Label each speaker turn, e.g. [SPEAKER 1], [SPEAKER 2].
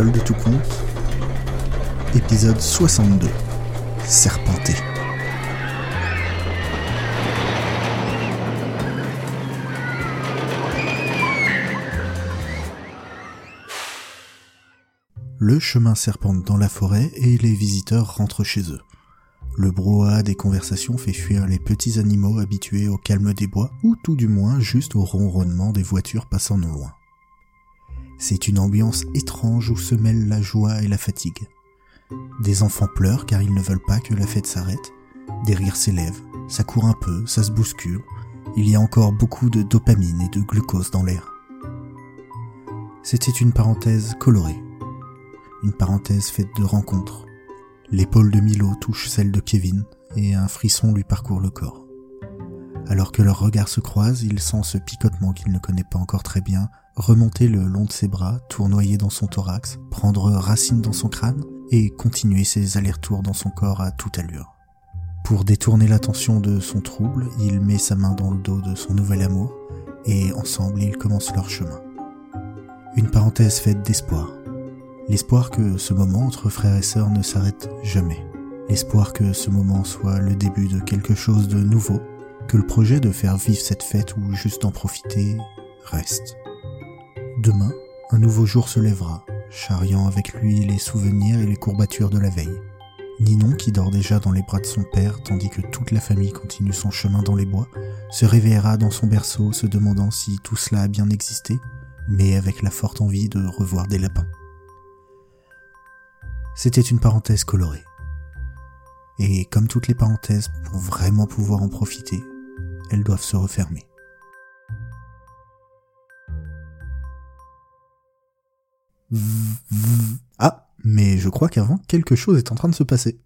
[SPEAKER 1] Tout compte, épisode 62, Serpenté. Le chemin serpente dans la forêt et les visiteurs rentrent chez eux. Le brouhaha des conversations fait fuir les petits animaux habitués au calme des bois, ou tout du moins juste au ronronnement des voitures passant non loin. C'est une ambiance étrange où se mêlent la joie et la fatigue. Des enfants pleurent car ils ne veulent pas que la fête s'arrête. Des rires s'élèvent, ça court un peu, ça se bouscule. Il y a encore beaucoup de dopamine et de glucose dans l'air. C'était une parenthèse colorée. Une parenthèse faite de rencontres. L'épaule de Milo touche celle de Kevin et un frisson lui parcourt le corps. Alors que leurs regards se croisent, il sent ce picotement qu'il ne connaît pas encore très bien remonter le long de ses bras, tournoyer dans son thorax, prendre racine dans son crâne et continuer ses allers-retours dans son corps à toute allure. Pour détourner l'attention de son trouble, il met sa main dans le dos de son nouvel amour et ensemble ils commencent leur chemin. Une parenthèse faite d'espoir. L'espoir que ce moment entre frères et sœurs ne s'arrête jamais. L'espoir que ce moment soit le début de quelque chose de nouveau, que le projet de faire vivre cette fête ou juste d'en profiter reste. Demain, un nouveau jour se lèvera, charriant avec lui les souvenirs et les courbatures de la veille. Ninon, qui dort déjà dans les bras de son père tandis que toute la famille continue son chemin dans les bois, se réveillera dans son berceau se demandant si tout cela a bien existé, mais avec la forte envie de revoir des lapins. C'était une parenthèse colorée. Et comme toutes les parenthèses, pour vraiment pouvoir en profiter, elles doivent se refermer. Ah, mais je crois qu'avant, quelque chose est en train de se passer.